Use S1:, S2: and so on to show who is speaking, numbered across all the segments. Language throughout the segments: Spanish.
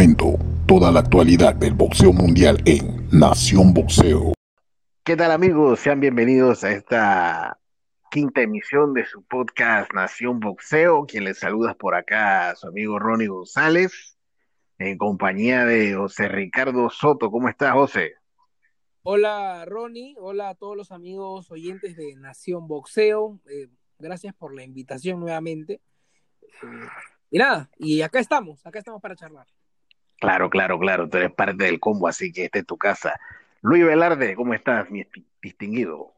S1: Momento, toda la actualidad del boxeo mundial en Nación Boxeo.
S2: ¿Qué tal amigos? Sean bienvenidos a esta quinta emisión de su podcast Nación Boxeo. Quien les saluda por acá, su amigo Ronnie González, en compañía de José Ricardo Soto. ¿Cómo estás, José?
S3: Hola, Ronnie. Hola a todos los amigos oyentes de Nación Boxeo. Eh, gracias por la invitación nuevamente. Eh, y nada, y acá estamos, acá estamos para charlar.
S2: Claro, claro, claro, tú eres parte del combo, así que esta es tu casa. Luis Velarde, ¿cómo estás, mi distinguido?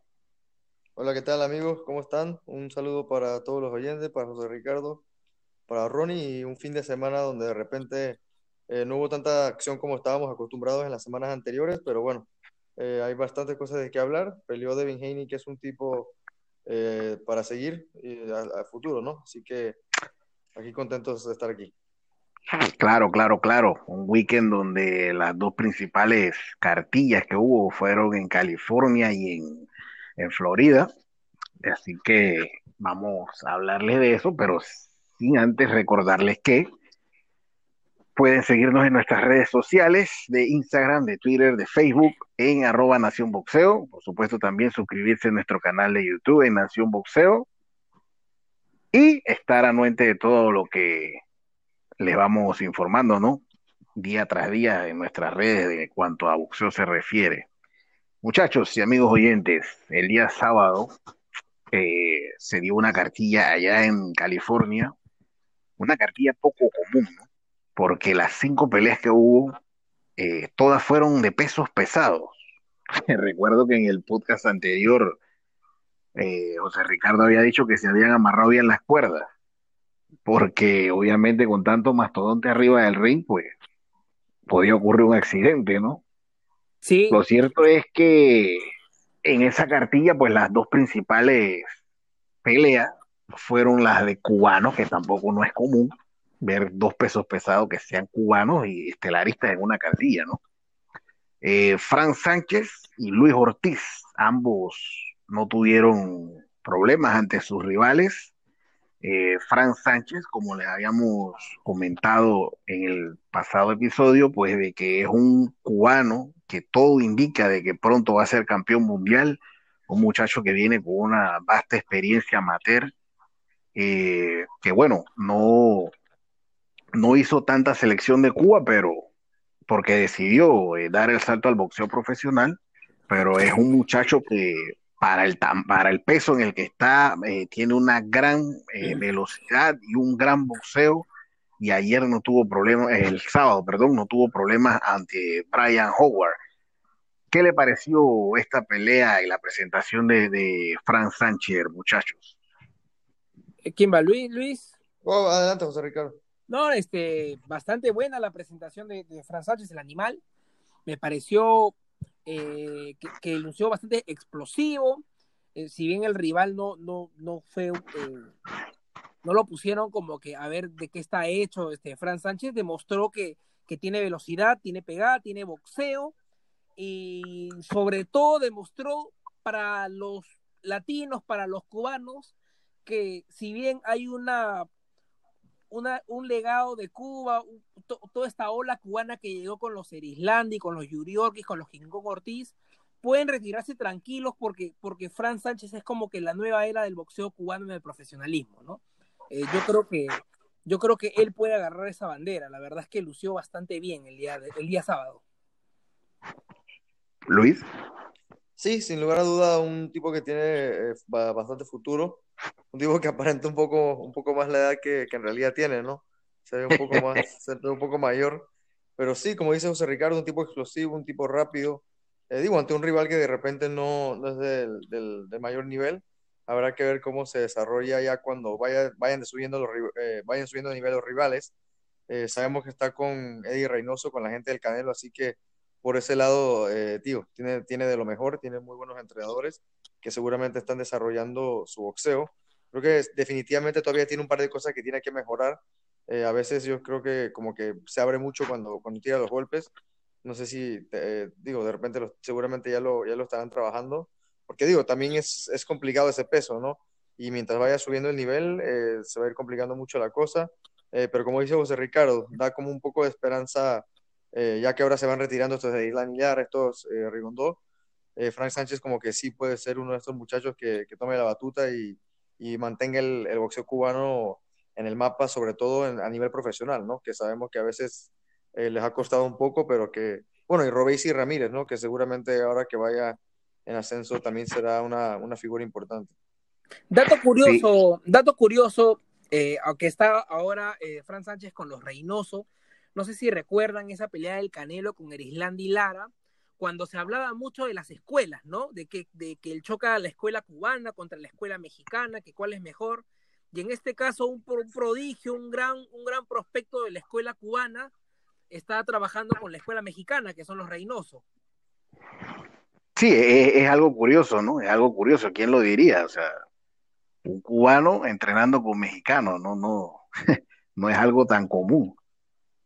S4: Hola, ¿qué tal amigos? ¿Cómo están? Un saludo para todos los oyentes, para José Ricardo, para Ronnie y un fin de semana donde de repente eh, no hubo tanta acción como estábamos acostumbrados en las semanas anteriores, pero bueno, eh, hay bastantes cosas de qué hablar. Peleó Devin Haney, que es un tipo eh, para seguir al futuro, ¿no? Así que aquí contentos de estar aquí.
S2: Claro, claro, claro. Un weekend donde las dos principales cartillas que hubo fueron en California y en, Florida. Así que vamos a hablarles de eso, pero sin antes recordarles que pueden seguirnos en nuestras redes sociales de Instagram, de Twitter, de Facebook, en arroba Nación Boxeo. Por supuesto, también suscribirse a nuestro canal de YouTube en Nación Boxeo y estar anuente de todo lo que les vamos informando, ¿no? Día tras día en nuestras redes de cuanto a boxeo se refiere. Muchachos y amigos oyentes, el día sábado eh, se dio una cartilla allá en California, una cartilla poco común, ¿no? Porque las cinco peleas que hubo, eh, todas fueron de pesos pesados. Recuerdo que en el podcast anterior eh, José Ricardo había dicho que se habían amarrado bien las cuerdas, porque obviamente con tanto mastodonte arriba del ring, pues podía ocurrir un accidente, ¿no?
S3: Sí.
S2: Lo cierto es que en esa cartilla, pues las dos principales peleas fueron las de cubanos, que tampoco no es común ver dos pesos pesados que sean cubanos y estelaristas en una cartilla, ¿no? Eh, Fran Sánchez y Luis Ortiz, ambos no tuvieron problemas ante sus rivales. Eh, Fran Sánchez, como les habíamos comentado en el pasado episodio, pues de que es un cubano que todo indica de que pronto va a ser campeón mundial, un muchacho que viene con una vasta experiencia amateur, eh, que bueno, no, no hizo tanta selección de Cuba, pero porque decidió eh, dar el salto al boxeo profesional, pero es un muchacho que para el, para el peso en el que está, eh, tiene una gran eh, velocidad y un gran boxeo. Y ayer no tuvo problemas, el sábado, perdón, no tuvo problemas ante Brian Howard. ¿Qué le pareció esta pelea y la presentación de, de Fran Sánchez, muchachos?
S3: Eh, ¿Quién va? Luis, Luis.
S4: Oh, adelante, José Ricardo.
S3: No, este, bastante buena la presentación de, de Fran Sánchez, el animal. Me pareció eh, que, que, lució bastante explosivo. Eh, si bien el rival no, no, no fue, eh, no lo pusieron como que a ver de qué está hecho este Fran Sánchez, demostró que, que tiene velocidad, tiene pegada, tiene boxeo y sobre todo demostró para los latinos, para los cubanos, que si bien hay una un legado de Cuba, to, toda esta ola cubana que llegó con los Erislandi, con los Yuriorkis, con los King Ortiz, pueden retirarse tranquilos porque, porque Fran Sánchez es como que la nueva era del boxeo cubano en el profesionalismo, ¿no? Eh, yo creo que yo creo que él puede agarrar esa bandera. La verdad es que lució bastante bien el día, el día sábado.
S2: Luis.
S4: Sí, sin lugar a duda, un tipo que tiene eh, bastante futuro un tipo que aparenta un poco, un poco más la edad que, que en realidad tiene, ¿no? Se ve un poco más, se ve un poco mayor. Pero sí, como dice José Ricardo, un tipo explosivo, un tipo rápido. Eh, digo, ante un rival que de repente no, no es del, del, del, mayor nivel, habrá que ver cómo se desarrolla ya cuando vaya, vayan, subiendo los, eh, vayan subiendo de nivel los rivales. Eh, sabemos que está con Eddie Reynoso, con la gente del Canelo, así que por ese lado, eh, tío, tiene, tiene de lo mejor, tiene muy buenos entrenadores que seguramente están desarrollando su boxeo. Creo que definitivamente todavía tiene un par de cosas que tiene que mejorar. Eh, a veces yo creo que como que se abre mucho cuando, cuando tira los golpes. No sé si, eh, digo, de repente lo, seguramente ya lo, ya lo estarán trabajando. Porque digo, también es, es complicado ese peso, ¿no? Y mientras vaya subiendo el nivel, se va a ir complicando mucho la cosa. Pero como dice José Ricardo, da como un poco de esperanza, eh, ya que ahora se van retirando estos de Isla Millar, estos eh, Rigondó. Eh, Frank Sánchez como que sí puede ser uno de estos muchachos que, que tome la batuta y, y mantenga el, el, boxeo cubano en el mapa, sobre todo en, a nivel profesional, ¿no? Que sabemos que a veces les ha costado un poco, pero que, bueno, y Robéis y Ramírez, ¿no? Que seguramente ahora que vaya en ascenso también será una, una figura importante.
S3: Dato curioso, sí. dato curioso, eh, aunque está ahora eh, Fran Sánchez con los Reynoso, no sé si recuerdan esa pelea del Canelo con Erislandi Lara, cuando se hablaba mucho de las escuelas, ¿no? De que, de que él choca la escuela cubana contra la escuela mexicana, que cuál es mejor. Y en este caso, un, prodigio, un gran, un gran prospecto de la escuela cubana está trabajando con la escuela mexicana, que son los Reynoso.
S2: Sí, es, es, algo curioso, ¿no? Es algo curioso, ¿quién lo diría? O sea, un cubano entrenando con mexicanos, no, no, no es algo tan común.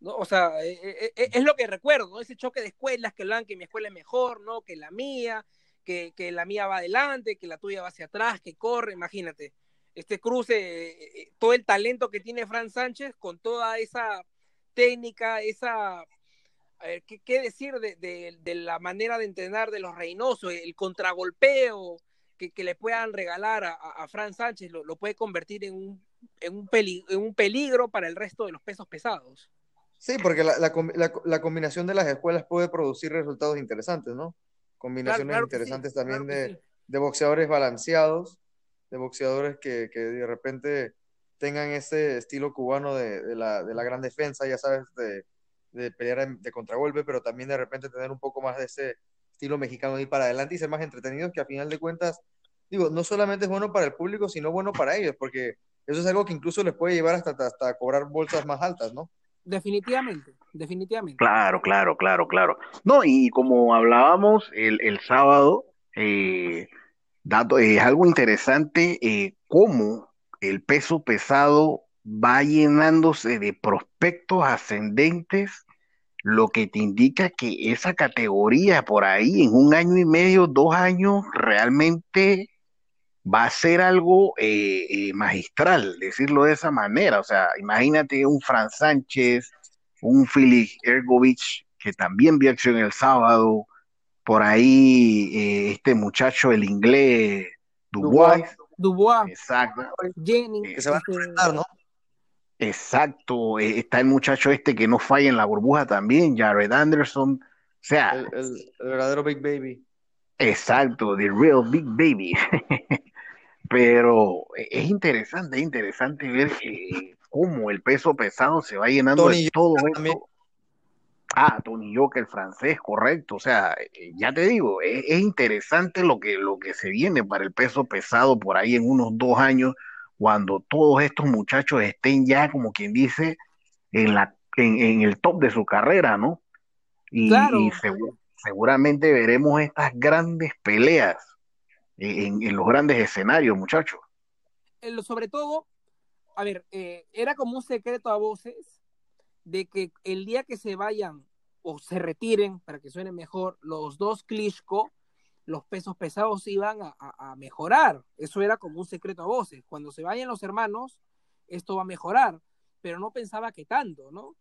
S3: No, o sea, es, es, lo que recuerdo, ¿no? Ese choque de escuelas que hablan que mi escuela es mejor, ¿no? Que la mía, que, que la mía va adelante, que la tuya va hacia atrás, que corre, imagínate. Este cruce, todo el talento que tiene Fran Sánchez con toda esa técnica, esa a ver, ¿qué, decir de, de, la manera de entrenar de los Reynoso, el contragolpeo que, que le puedan regalar a, a Fran Sánchez lo, lo, puede convertir en un, en, un peli, en un peligro para el resto de los pesos pesados.
S4: Sí, porque la, la, la, la combinación de las escuelas puede producir resultados interesantes, ¿no? Combinaciones claro, claro interesantes sí, también claro de, sí. de, boxeadores balanceados, de boxeadores que, que, de repente tengan ese estilo cubano de, de la, de la gran defensa, ya sabes, de, de pelear de contragolpe, pero también de repente tener un poco más de ese estilo mexicano de ir para adelante y ser más entretenidos, que a final de cuentas, digo, no solamente es bueno para el público, sino bueno para ellos, porque eso es algo que incluso les puede llevar hasta, hasta cobrar bolsas más altas, ¿no?
S3: Definitivamente, definitivamente.
S2: Claro, claro, claro, claro. No, y como hablábamos el, el sábado, eh, dato, es eh, algo interesante eh, cómo el peso pesado va llenándose de prospectos ascendentes lo que te indica que esa categoría por ahí en un año y medio, dos años, realmente va a ser algo eh, eh, magistral, decirlo de esa manera. O sea, imagínate un Fran Sánchez, un Felix Ergovich, que también vio acción el sábado, por ahí eh, este muchacho, el inglés, Dubois.
S3: Dubois.
S2: Exacto.
S3: Jenny.
S4: Que se va a enfrentar, ¿no?
S2: Exacto, eh, está el muchacho este que no falla en la burbuja también, Jared Anderson, o sea,
S4: el, el, el verdadero Big Baby.
S2: Exacto, the real Big Baby. Pero es interesante, es interesante ver eh, cómo el peso pesado se va llenando
S4: Tony
S2: de todo esto. Ah, Tony Yoka, el francés, correcto. O sea, eh, ya te digo, es, es, interesante lo que, lo que se viene para el peso pesado por ahí en unos dos años cuando todos estos muchachos estén ya, como quien dice, en, la, en, en el top de su carrera, ¿no? Y,
S3: claro.
S2: y seguro, seguramente veremos estas grandes peleas en, en, los grandes escenarios, muchachos.
S3: Sobre todo, a ver, eh, era como un secreto a voces de que el día que se vayan o se retiren, para que suene mejor, los dos Klitschko, los pesos pesados iban a, a, a, mejorar. Eso era como un secreto a voces. Cuando se vayan los hermanos, esto va a mejorar. Pero no pensaba que tanto, ¿no?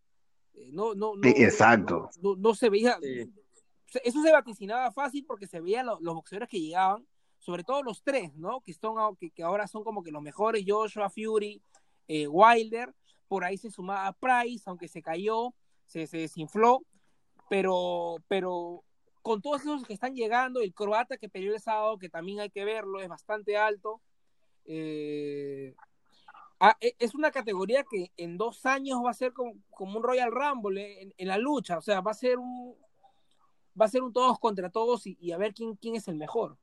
S3: Eh, no, no, no,
S2: sí, exacto.
S3: No, no, se veía. Sí. Eso se vaticinaba fácil porque se veían los, los, boxeadores que llegaban, sobre todo los tres, ¿no? Que, son, que, que ahora son como que los mejores: Joshua, Fury, eh, Wilder. Por ahí se sumaba Price, aunque se cayó, se, se desinfló. Pero, pero con todos esos que están llegando, el croata que peleó el sábado, que también hay que verlo, es bastante alto. Eh, ah, es una categoría que en dos años va a ser como, como un Royal Rumble eh, en, en, la lucha, o sea, va a ser un va a ser un todos contra todos y, y a ver quién, quién es el mejor.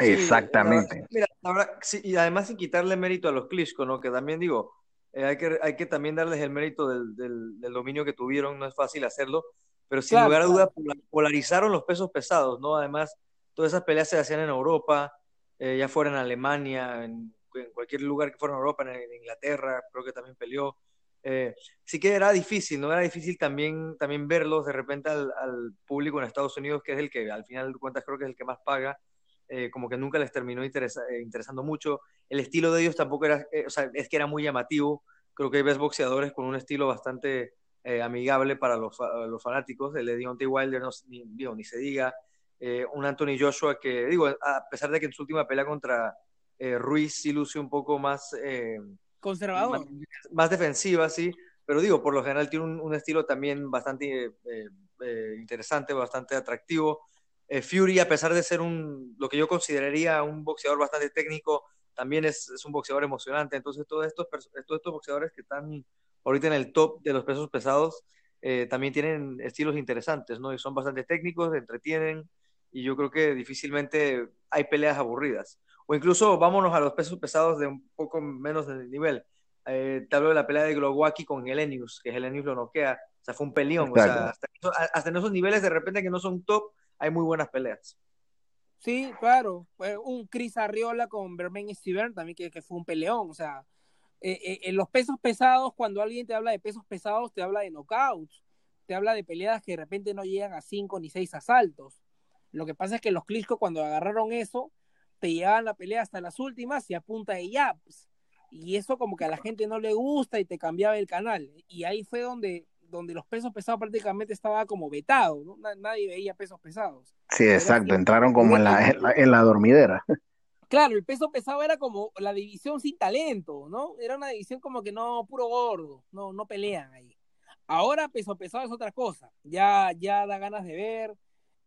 S2: Exactamente.
S4: Sí, mira, ahora, sí, y además sin quitarle mérito a los Klitschko, ¿no? Que también digo, eh, hay, que, hay que también darles el mérito del, del, del dominio que tuvieron, no es fácil hacerlo, pero sin claro, lugar a dudas claro. polarizaron los pesos pesados, ¿no? Además, todas esas peleas se hacían en Europa, eh, ya fuera en Alemania, en, en, cualquier lugar que fuera en Europa, en, en Inglaterra, creo que también peleó. Eh, sí que era difícil, ¿no? Era difícil también, también verlos de repente al, al, público en Estados Unidos, que es el que al final de cuentas creo que es el que más paga, eh, como que nunca les terminó interesa, eh, interesando mucho. El estilo de ellos tampoco era, eh, o sea, es que era muy llamativo, creo que ves boxeadores con un estilo bastante eh, amigable para los, los, fanáticos. El de Deontay Wilder, no, ni, digo, ni se diga. Un Anthony Joshua que, digo, a pesar de que en su última pelea contra Ruiz sí luce un poco más...
S3: Conservador.
S4: Más, más, defensiva, sí. Pero digo, por lo general tiene un, un estilo también bastante interesante, bastante atractivo. Fury, a pesar de ser un, lo que yo consideraría un boxeador bastante técnico, también es, es un boxeador emocionante. Entonces, todos estos, todos estos boxeadores que están ahorita en el top de los pesos pesados, eh, también tienen estilos interesantes, ¿no? Y son bastante técnicos, entretienen, y yo creo que difícilmente hay peleas aburridas. O incluso vámonos a los pesos pesados de un poco menos de nivel. Eh, te hablo de la pelea de Glowacki con Helenius, que Helenius lo noquea. O sea, fue un peleón. O sea, hasta, hasta, en esos niveles, de repente que no son top, hay muy buenas peleas.
S3: Sí, claro. Un Chris Arriola con Bermain Steven también que, fue un peleón. O sea, eh, eh, en los pesos pesados, cuando alguien te habla de pesos pesados, te habla de knockouts, te habla de peleas que de repente no llegan a cinco ni seis asaltos. Lo que pasa es que los Klitschko cuando agarraron eso, te llevaban la pelea hasta las últimas y a punta de jabs. Y eso como que a la gente no le gusta y te cambiaba el canal. Y ahí fue donde, donde los pesos pesados prácticamente estaba como vetado, ¿no? Nadie veía pesos pesados.
S2: Sí, exacto, entraron como en la, en la, en la dormidera
S3: claro, el peso pesado era como la división sin talento, ¿no? Era una división como que no, puro gordo, no, no pelean ahí. Ahora peso pesado es otra cosa, ya, ya da ganas de ver,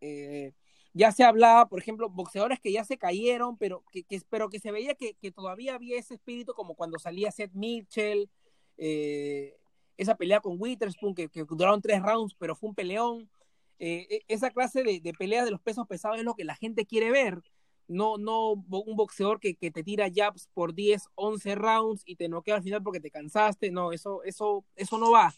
S3: eh, ya se hablaba, por ejemplo, boxeadores que ya se cayeron, pero que, que, pero que se veía que, que, todavía había ese espíritu como cuando salía Seth Mitchell, eh, esa pelea con Witherspoon, que, duraron tres rounds, pero fue un peleón. Eh, e, esa clase de, de peleas de los pesos pesados es lo que la gente quiere ver no, no un boxeador que, que, te tira jabs por 10, 11 rounds y te noquea al final porque te cansaste, no, eso, eso, eso no va.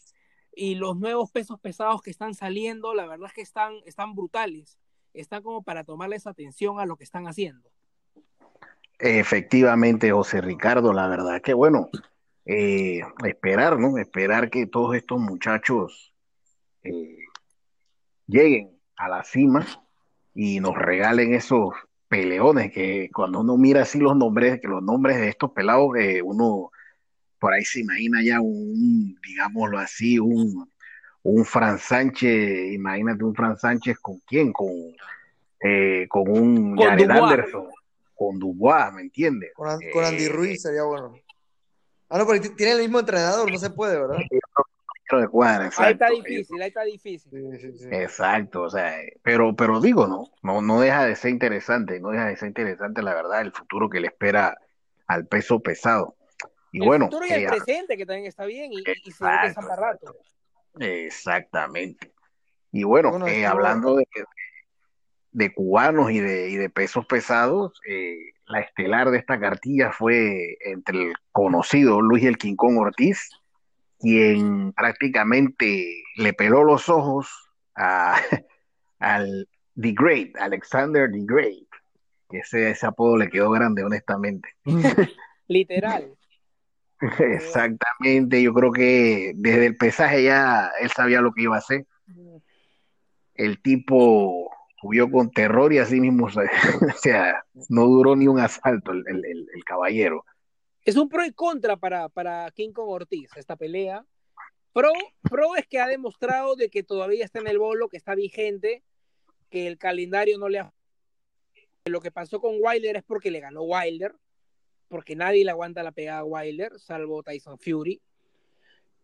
S3: Y los nuevos pesos pesados que están saliendo, la verdad es que están, están brutales, están como para tomarles atención a lo que están haciendo.
S2: Efectivamente, José Ricardo, la verdad que bueno, eh, esperar, ¿no? Esperar que todos estos muchachos eh, lleguen a la cima y nos regalen esos peleones, que cuando uno mira así los nombres, que los nombres de estos pelados, eh, uno por ahí se imagina ya un, digámoslo así, un, un Fran Sánchez, imagínate un Fran Sánchez con quién, con, eh, con un
S3: con
S2: Jared
S3: Dubois.
S2: Anderson, con Dubois, ¿me entiendes?
S4: Con, con Andy eh, Ruiz sería bueno. Ah, no, pero tiene el mismo entrenador, no se puede, ¿verdad?
S2: de cuadra,
S3: ahí está difícil, ahí está difícil.
S4: Sí, sí, sí.
S2: Exacto, o sea, pero, pero digo, no, no, no deja de ser interesante, no deja de ser interesante la verdad el futuro que le espera al peso pesado. Y
S3: el
S2: bueno,
S3: futuro y el
S2: eh,
S3: presente, que también está bien, y, y se para rato.
S2: Exactamente. Y bueno,
S4: Bueno,
S2: eh, hablando de, de cubanos y de, y de pesos pesados, eh, la estelar de esta cartilla fue entre el conocido Luis el Quincón Ortiz, quien prácticamente le peló los ojos a, al The Great, Alexander The Great, que ese, ese apodo le quedó grande, honestamente.
S3: Literal.
S2: Exactamente, yo creo que desde el pesaje ya él sabía lo que iba a hacer. El tipo subió con terror y así mismo, o sea, no duró ni un asalto el, el, el, caballero.
S3: Es un pro y contra para, para King Kong Ortiz, esta pelea. Pro, pro es que ha demostrado de que todavía está en el bolo, que está vigente, que el calendario no le ha... Lo que pasó con Wilder es porque le ganó Wilder, porque nadie le aguanta la pegada a Wilder, salvo Tyson Fury.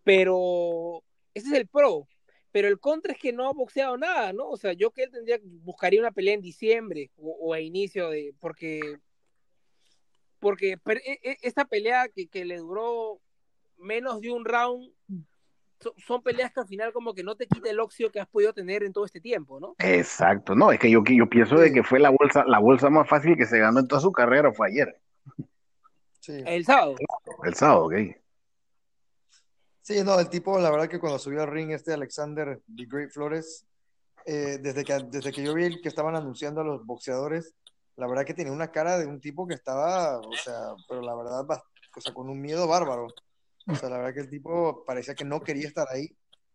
S3: Pero ese es el pro. Pero el contra es que no ha boxeado nada, ¿no? O sea, yo que él tendría, buscaría una pelea en diciembre o, o a inicio de, porque porque pero, e, e, esta pelea que, que, le duró menos de un round so, son peleas que al final como que no te quita el óxido que has podido tener en todo este tiempo, ¿no?
S2: Exacto, no, es que yo, yo pienso de que fue la bolsa, la bolsa más fácil que se ganó en toda su carrera fue ayer.
S4: Sí.
S3: El sábado.
S2: El sábado, ok.
S4: Sí, no, el tipo, la verdad que cuando subió al ring este Alexander The Great Flores, eh, desde, que, desde que yo vi que estaban anunciando a los boxeadores, la verdad que tenía una cara de un tipo que estaba, o sea, pero la verdad, o sea, con un miedo bárbaro. O sea, la verdad que el tipo parecía que no quería estar ahí.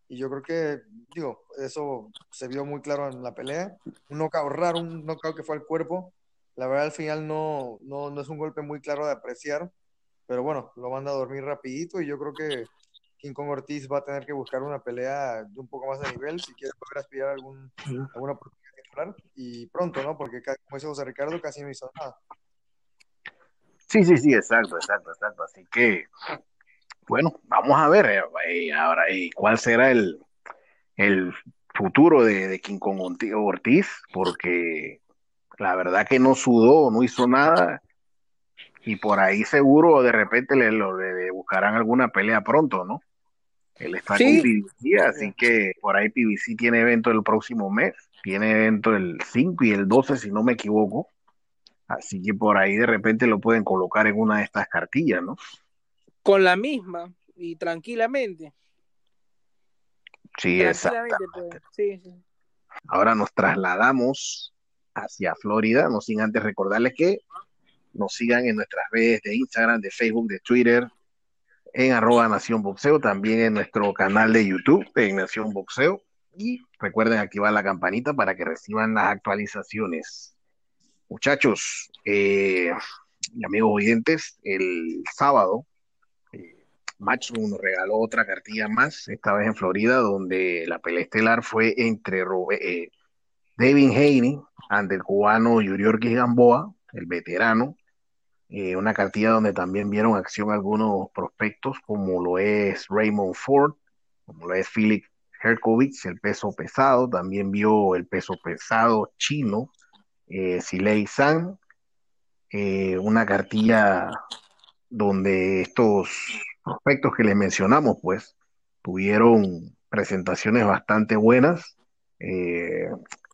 S4: Y yo creo que, digo, eso se vio muy claro en la pelea. Un knockout raro, un knockout que fue al cuerpo. La verdad, al final no, no, no es un golpe muy claro de apreciar. pero bueno, lo manda a dormir rapidito y yo creo que King Kong Ortiz va a tener que buscar una pelea de un poco más de nivel si quiere poder aspirar a algún, alguna oportunidad titular y pronto, ¿no? Porque como dice José Ricardo, casi no hizo nada.
S2: Sí, sí, sí, exacto, exacto, exacto. Así que, bueno, vamos a ver eh, eh, ahora eh, cuál será el, el futuro de, de King Kong Ortiz, porque la verdad que no sudó, no hizo nada y por ahí seguro de repente le, le, buscarán alguna pelea pronto, ¿no? Él está con PBC, así que por ahí PBC tiene evento el próximo mes, tiene evento el 5 y el 12 si no me equivoco, así que por ahí de repente lo pueden colocar en una de estas cartillas, ¿no?
S3: Con la misma y tranquilamente.
S2: Sí, exactamente. Pues. Sí, sí. Ahora nos trasladamos hacia Florida, no sin antes recordarles que nos sigan en nuestras redes de Instagram, de Facebook, de Twitter, en arroba Nación Boxeo, también en nuestro canal de YouTube de Nación Boxeo. Y recuerden activar la campanita para que reciban las actualizaciones. Muchachos eh, y amigos oyentes, el sábado eh, Matchroom nos regaló otra cartilla más, esta vez en Florida, donde la pelea estelar fue entre eh, Devin Haney ante el cubano Yuriorkis Gamboa, el veterano, eh, una cartilla donde también vieron acción algunos prospectos, como lo es Raymond Ford, como lo es Philip Herkovich, el peso pesado, también vio el peso pesado chino, eh, Silei San, eh, una cartilla donde estos prospectos que les mencionamos, pues, tuvieron presentaciones bastante buenas. Eh,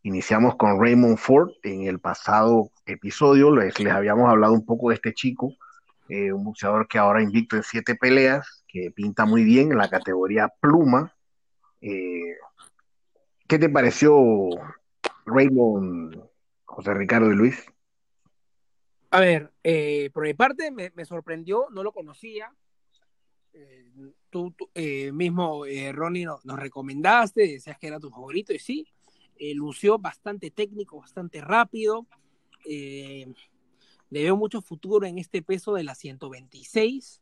S2: Iniciamos con Raymond Ford. En el pasado episodio les, les habíamos hablado un poco de este chico, eh, un boxeador que ahora invicto en siete peleas, que pinta muy bien en la categoría pluma. Eh, ¿Qué te pareció Raymond, José Ricardo y Luis?
S3: A ver, eh, por mi parte me, sorprendió, no lo conocía. tú, mismo, Ronnie, nos recomendaste, decías que era tu favorito, y sí, eh, lució bastante técnico, bastante rápido. Eh, le veo mucho futuro en este peso de la 126,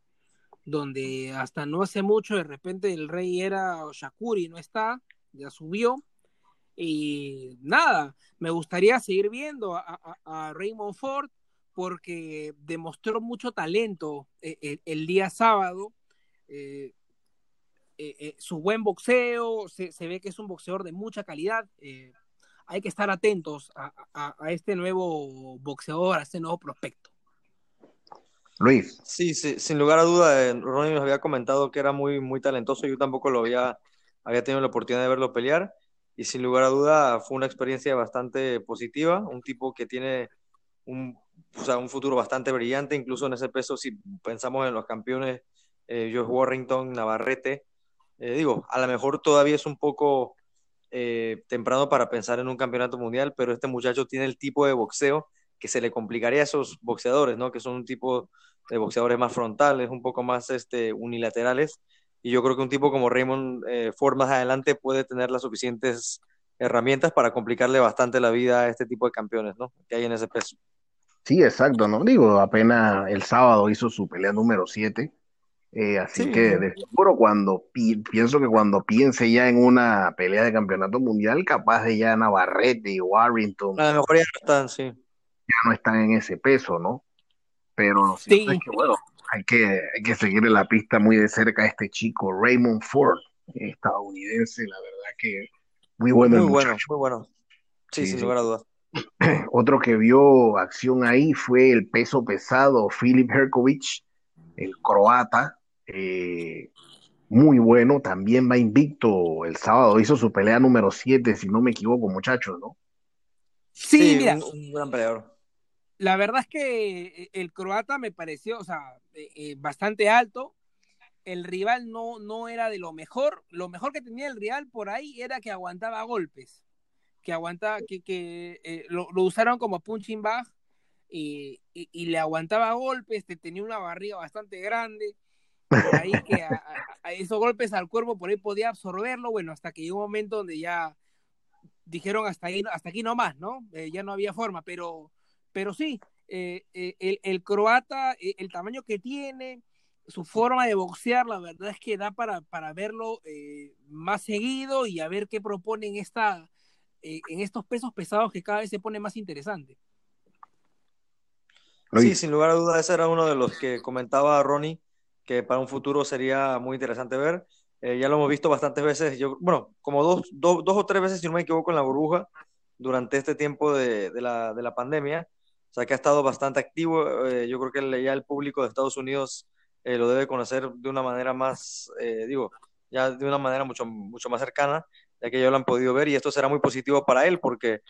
S3: donde hasta no hace mucho de repente el rey era Shakuri, no está, ya subió. Y nada, me gustaría seguir viendo a, Raymond Ford porque demostró mucho talento eh, el, día sábado. Eh, eh, su buen boxeo, se, ve que es un boxeador de mucha calidad. Eh, hay que estar atentos a, este nuevo boxeador, a este nuevo prospecto.
S2: Luis.
S4: Sí, sí, sin lugar a duda, Ronnie nos había comentado que era muy, muy talentoso, yo tampoco lo había, había tenido la oportunidad de verlo pelear y sin lugar a duda fue una experiencia bastante positiva, un tipo que tiene un, un futuro bastante brillante, incluso en ese peso, si pensamos en los campeones, Josh Warrington, Navarrete, eh, digo, a lo mejor todavía es un poco eh, temprano para pensar en un campeonato mundial, pero este muchacho tiene el tipo de boxeo que se le complicaría a esos boxeadores, ¿no? Que son un tipo de boxeadores más frontales, un poco más este, unilaterales. Y yo creo que un tipo como Raymond eh, Ford más adelante puede tener las suficientes herramientas para complicarle bastante la vida a este tipo de campeones, ¿no? Que hay en ese peso.
S2: Sí, exacto, ¿no? Digo, apenas el sábado hizo su pelea número 7 eh, así que de seguro cuando pienso que cuando piense ya en una pelea de campeonato mundial, capaz de ya Navarrete y Warrington.
S4: A lo mejor ya no están, sí.
S2: Ya no están en ese peso, ¿no? Pero lo es que bueno, hay que, hay que seguirle la pista muy de cerca a este chico, Raymond Ford, estadounidense, la verdad que muy bueno.
S4: Muy bueno, muy bueno. Sí, sin lugar a dudas.
S2: Otro que vio acción ahí fue el peso pesado, Philip Herkovich, el croata, eh, muy bueno, también va invicto el sábado, hizo su pelea número 7, si no me equivoco, muchachos, ¿no?
S3: Sí, mira,
S4: un, gran peleador.
S3: La verdad es que eh, el croata me pareció, o sea, eh, bastante alto. El rival no, no era de lo mejor. Lo mejor que tenía el rival por ahí era que aguantaba golpes. Que aguantaba, que, que lo, usaron como punching bag y, y, le aguantaba golpes, tenía una barriga bastante grande ahí que a, esos golpes al cuerpo por ahí podía absorberlo, bueno, hasta que llegó un momento donde ya dijeron hasta ahí, hasta aquí nomás, ¿no? Eh, ya no había forma, pero, pero sí, eh, eh, el, el, croata, eh, el tamaño que tiene, su forma de boxear, la verdad es que da para, para verlo más seguido y a ver qué propone en, esta, en estos pesos pesados que cada vez se pone más interesante.
S4: Sí, sin lugar a dudas, ese era uno de los que comentaba Ronnie, que para un futuro sería muy interesante ver. ya lo hemos visto bastantes veces, yo, bueno, como dos, dos, dos, o tres veces, si no me equivoco, en la burbuja durante este tiempo de, de, la, de la pandemia. O sea, que ha estado bastante activo. Eh, yo creo que ya el público de Estados Unidos eh, lo debe conocer de una manera más, eh, digo, ya de una manera mucho, mucho más cercana, ya que ya lo han podido ver y esto será muy positivo para él porque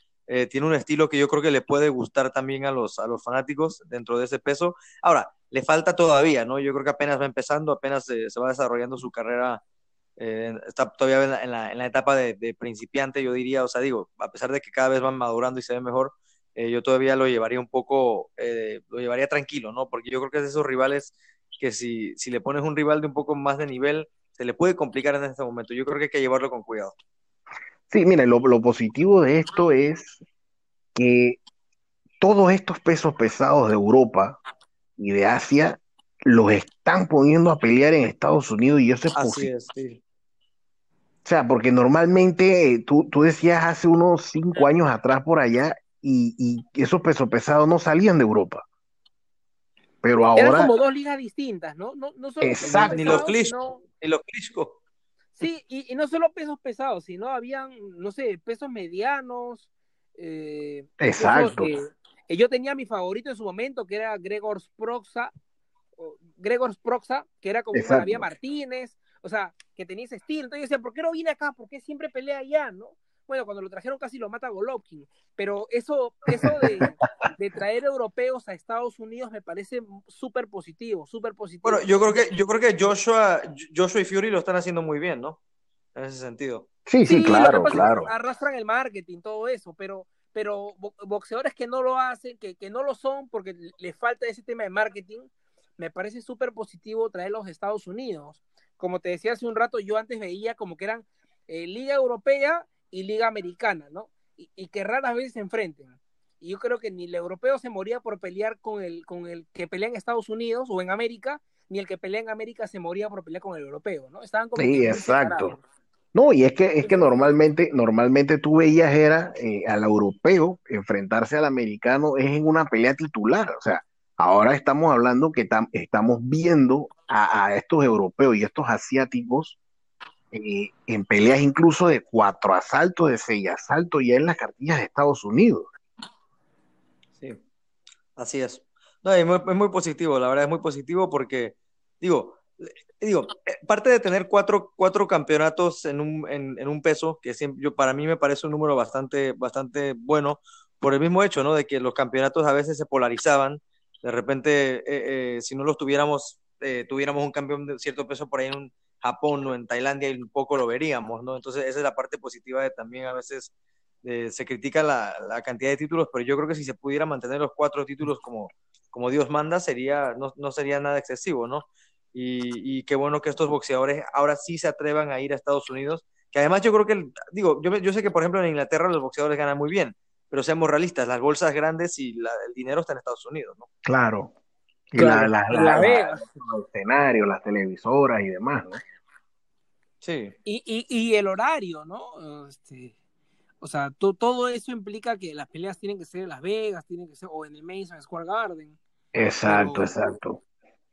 S4: tiene un estilo que yo creo que le puede gustar también a los, a los fanáticos dentro de ese peso. Ahora, le falta todavía, ¿no? Yo creo que apenas va empezando, apenas se va desarrollando su carrera está todavía en la, en la, etapa de, de, principiante, yo diría, o sea, digo, a pesar de que cada vez van madurando y se ve mejor, eh, yo todavía lo llevaría un poco, eh, lo llevaría tranquilo, ¿no? Porque yo creo que es de esos rivales que si, si le pones un rival de un poco más de nivel, se le puede complicar en este momento. Yo creo que hay que llevarlo con cuidado.
S2: Sí, mira, lo, lo positivo de esto es que todos estos pesos pesados de Europa y de Asia los están poniendo a pelear en Estados Unidos y eso es
S4: positivo. Sí.
S2: O sea, porque normalmente eh, tú, tú decías hace unos cinco años atrás por allá, y, y esos pesos pesados no salían de Europa. Pero ahora.
S3: Eran como dos ligas distintas, ¿no? no, no solo
S2: Exacto.
S4: Ni los Clisco. Ni los Clisco.
S3: Sí, y, y, no solo pesos pesados, sino habían, no sé, pesos medianos. Eh,
S2: Exacto.
S3: Que, eh, yo tenía mi favorito en su momento, que era Gregor Sproxa, Gregor Sproxa, que era como Maravilla Martínez, o sea, que tenía ese estilo. Entonces yo decía, ¿por qué no viene acá? ¿Por qué siempre pelea allá, no? Bueno, cuando lo trajeron casi lo mata Golovkin, pero eso, eso de, de traer europeos a Estados Unidos me parece súper positivo, súper positivo.
S4: Bueno, yo creo que, yo creo que Joshua, Joshua y Fury lo están haciendo muy bien, ¿no? En ese sentido.
S2: Sí, sí, sí claro, claro.
S3: arrastran el marketing, todo eso, pero, pero boxeadores que no lo hacen, que, que no lo son porque le falta ese tema de marketing, me parece súper positivo traerlos a Estados Unidos. Como te decía hace un rato, yo antes veía como que eran eh, Liga Europea y Liga Americana, ¿no? Y, y, que raras veces se enfrenten. Y yo creo que ni el europeo se moría por pelear con el, con el que pelea en Estados Unidos o en América, ni el que pelea en América se moría por pelear con el europeo, ¿no? Estaban como
S2: sí, exacto. No, y es que es que normalmente, normalmente tú veías era eh, al europeo enfrentarse al americano es en una pelea titular. O sea, ahora estamos hablando que tam, estamos viendo a, a, estos europeos y estos asiáticos eh, en peleas incluso de cuatro asaltos, de seis asaltos, ya en las cartillas de Estados Unidos.
S4: Sí, así es. No, es, muy, es muy positivo, la verdad es muy positivo porque, digo, digo, parte de tener cuatro, cuatro campeonatos en un, en, en un peso, que siempre, yo, para mí me parece un número bastante, bastante bueno, por el mismo hecho, ¿no? De que los campeonatos a veces se polarizaban, de repente, eh, eh, si no los tuviéramos, eh, tuviéramos un campeón de cierto peso por ahí en un Japón o en Tailandia y un poco lo veríamos, ¿no? Entonces esa es la parte positiva de también a veces se critica la, la, cantidad de títulos, pero yo creo que si se pudiera mantener los cuatro títulos como, como Dios manda, sería, no, no sería nada excesivo, ¿no? Y, y, qué bueno que estos boxeadores ahora sí se atrevan a ir a Estados Unidos, que además yo creo que, digo, yo, yo sé que por ejemplo en Inglaterra los boxeadores ganan muy bien, pero seamos realistas, las bolsas grandes y el dinero está en Estados Unidos, ¿no?
S2: Claro. Y claro, la, la, la, la, los escenarios, las televisoras y demás, ¿no?
S4: Sí.
S3: Y, y, y el horario, ¿no? Este, o sea, to, todo eso implica que las peleas tienen que ser en Las Vegas, tienen que ser o en el Madison Square Garden.
S2: Exacto, pero, exacto.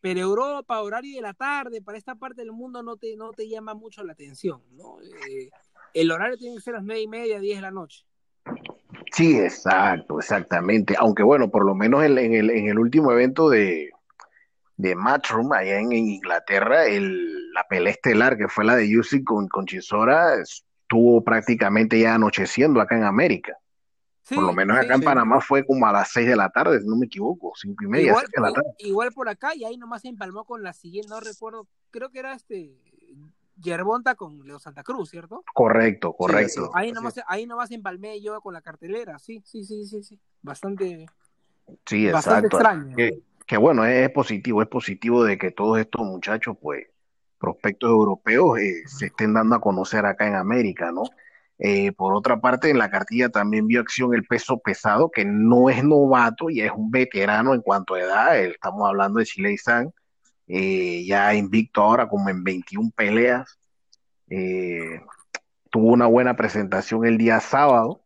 S3: Pero Europa, horario de la tarde, para esta parte del mundo no te, no te llama mucho la atención, ¿no? Eh, el horario tiene que ser las nueve y media, diez de la noche.
S2: Sí, exacto, exactamente. Aunque bueno, por lo menos en, en, el, en el último evento de, de Matchroom allá en, en Inglaterra, el, la pelea estelar que fue la de Usyk con, con Chisora estuvo prácticamente ya anocheciendo acá en América. Sí, por lo menos acá sí, en sí. Panamá fue como a las 6 de la tarde, si no me equivoco, cinco y media,
S3: igual,
S2: de la tarde.
S3: Igual por acá, y ahí nomás se empalmó con la siguiente, no recuerdo, creo que era este Yerbonta con Leo Santa Cruz, ¿cierto?
S2: Correcto, correcto.
S3: ahí, nomás, ahí nomás empalmé yo con la cartelera, sí, sí, sí, sí, sí. Bastante,
S2: sí,
S3: bastante
S2: exacto.
S3: extraño.
S2: Que, que bueno, es positivo, es positivo de que todos estos muchachos, pues, prospectos europeos, eh, se estén dando a conocer acá en América, ¿no? Eh, por otra parte, en la cartilla también vio acción el peso pesado, que no es novato y es un veterano en cuanto a edad. Estamos hablando de Chile San, eh, ya invicto ahora como en 21 peleas. Eh, tuvo una buena presentación el día sábado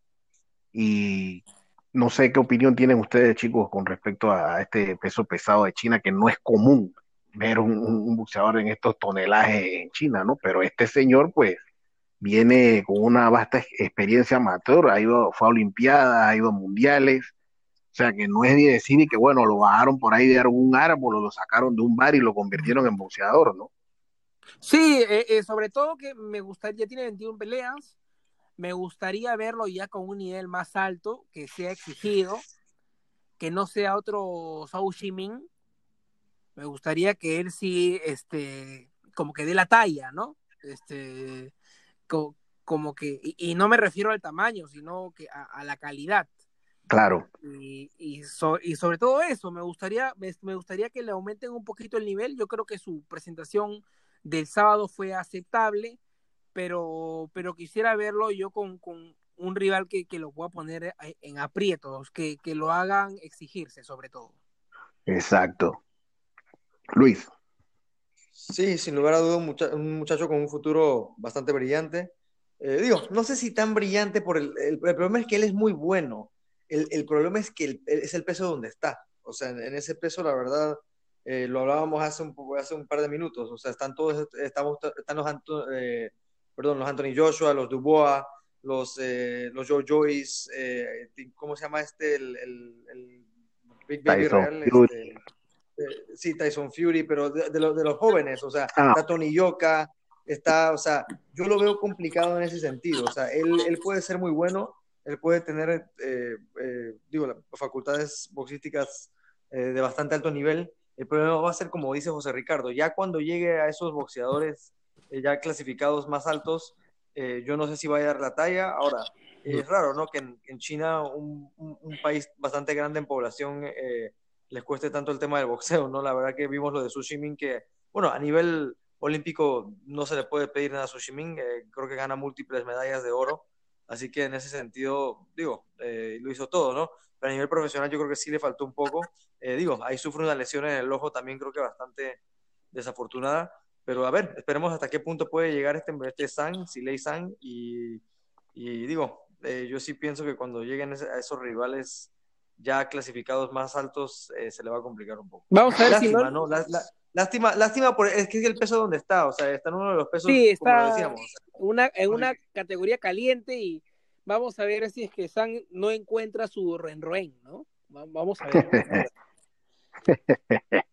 S2: y no sé qué opinión tienen ustedes, chicos, con respecto a este peso pesado de China, que no es común ver un, un boxeador en estos tonelajes en China, ¿no? Pero este señor, pues, viene con una vasta experiencia amateur, ha ido, fue a Olimpiadas, ha ido a Mundiales, o sea que no es ni decir que bueno, lo bajaron por ahí de algún árbol o lo sacaron de un bar y lo convirtieron en boxeador, ¿no?
S3: Sí, eh, eh, sobre todo que me gustaría, ya tiene 21 peleas, me gustaría verlo ya con un nivel más alto, que sea exigido, que no sea otro Zhou Ximin. Me gustaría que él sí, este, como que dé la talla, ¿no? Este, como que, y, no me refiero al tamaño, sino que a, la calidad.
S2: Claro.
S3: Y, y, sobre todo eso, me gustaría, me, gustaría que le aumenten un poquito el nivel. Yo creo que su presentación del sábado fue aceptable, pero, pero quisiera verlo yo con, un rival que, lo pueda poner en aprietos, que, que lo hagan exigirse sobre todo.
S2: Exacto. Luis.
S4: Sí, sin lugar a dudas, un, muchacho con un futuro bastante brillante. Eh, digo, no sé si tan brillante por el, el, problema es que él es muy bueno. El, el problema es que es el peso donde está. O sea, en, ese peso, la verdad, eh, lo hablábamos hace un, hace un par de minutos. O sea, están todos, estamos, están los, eh, perdón, los Anthony Joshua, los Dubois, los, los Joe Joyce, ¿cómo se llama este? El, el, Big Baby Real. Este, eh, sí, Tyson Fury, pero de, de, de los jóvenes, o sea, ah. está Tony Yoka, está, o sea, yo lo veo complicado en ese sentido, o sea, él, él puede ser muy bueno, él puede tener, eh, eh, digo, facultades boxísticas de bastante alto nivel, el problema va a ser, como dice José Ricardo, ya cuando llegue a esos boxeadores ya clasificados más altos, yo no sé si va a dar la talla, ahora, es raro, ¿no? Que en, en China, un, un, un, país bastante grande en población, eh, les cueste tanto el tema del boxeo, ¿no? La verdad que vimos lo de Sushimin que, bueno, a nivel olímpico no se le puede pedir nada a eh, creo que gana múltiples medallas de oro, así que en ese sentido, digo, eh, lo hizo todo, ¿no? Pero a nivel profesional yo creo que sí le faltó un poco, eh, digo, ahí sufre una lesión en el ojo también creo que bastante desafortunada, pero a ver, esperemos hasta qué punto puede llegar este, este Sang, Silei Sang, y, y digo, yo sí pienso que cuando lleguen a esos rivales ya clasificados más altos eh, se le va a complicar un poco.
S3: Vamos a ver
S4: lástima, si no... lástima, lástima por, es que es el peso donde está, o sea, está en uno de los pesos,
S3: sí, está decíamos. Una, en una categoría caliente y vamos a ver si es que San no encuentra su renroen, ¿no? Vamos a ver.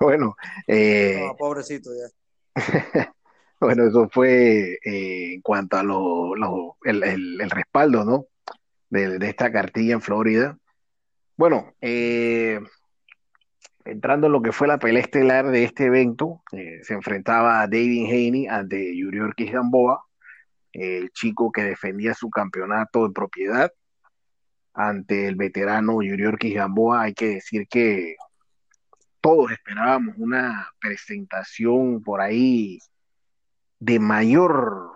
S2: bueno, eh...
S4: pobrecito ya.
S2: bueno, eso fue eh, en cuanto a lo, lo el, el, el, respaldo, ¿no? De, de, esta cartilla en Florida. Bueno, eh, entrando en lo que fue la pelea estelar de este evento, eh, se enfrentaba a David Haney ante Yuri Ortiz Gamboa, el chico que defendía su campeonato de propiedad ante el veterano Yuri Ortiz Gamboa. Hay que decir que todos esperábamos una presentación por ahí de mayor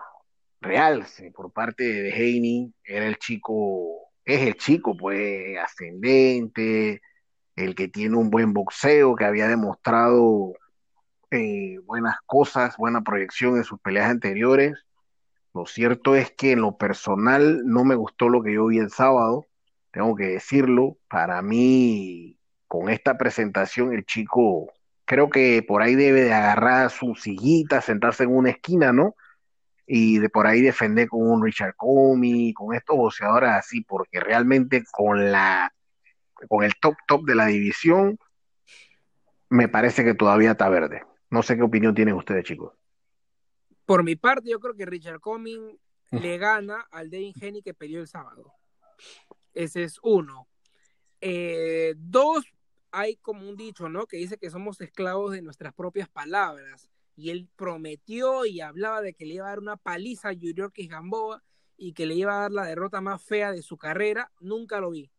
S2: realce por parte de Haney. Era el chico es el chico, pues, ascendente, el que tiene un buen boxeo, que había demostrado eh, buenas cosas, buena proyección en sus peleas anteriores. Lo cierto es que en lo personal no me gustó lo que yo vi el sábado, tengo que decirlo. Para mí, con esta presentación, el chico creo que por ahí debe de agarrar su sillita, sentarse en una esquina, ¿no? y de por ahí defender con un Richard Comey, con estos boxeadores así, porque realmente con la con el top top de la división me parece que todavía está verde. No sé qué opinión tienen ustedes, chicos.
S3: Por mi parte, yo creo que Richard Comey le gana al Devin Henny que peleó el sábado. Ese es uno. Eh, dos, hay como un dicho, ¿no? Que dice que somos esclavos de nuestras propias palabras y él prometió y hablaba de que le iba a dar una paliza a Yuriorkis Gamboa y que le iba a dar la derrota más fea de su carrera, nunca lo vi.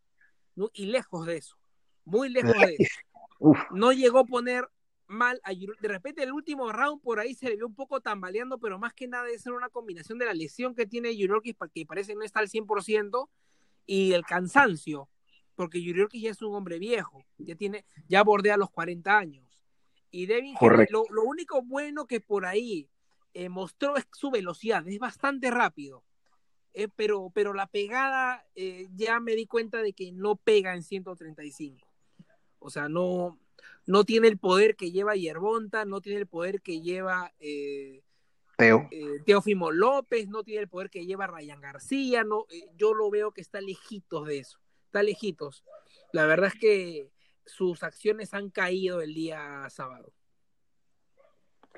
S3: Y lejos de eso, muy lejos de eso. No llegó a poner mal a Yuri- De repente el último round por ahí se le vio un poco tambaleando, pero más que nada es una combinación de la lesión que tiene Yuriorkis, que parece no está al 100%, y el cansancio, porque Yuriorkis ya es un hombre viejo, ya tiene, ya bordea los 40 años. Y Devin lo, lo único bueno que por ahí eh, mostró es su velocidad, es bastante rápido. Eh, pero, pero la pegada eh, ya me di cuenta de que no pega en 135. O sea, no, no tiene el poder que lleva Yerbonta, no tiene el poder que lleva eh,
S2: Teo.
S3: eh, Teófimo López, no tiene el poder que lleva Ryan García, no, eh, yo lo veo que está lejitos de eso, está lejitos. La verdad es que sus acciones han caído el día sábado.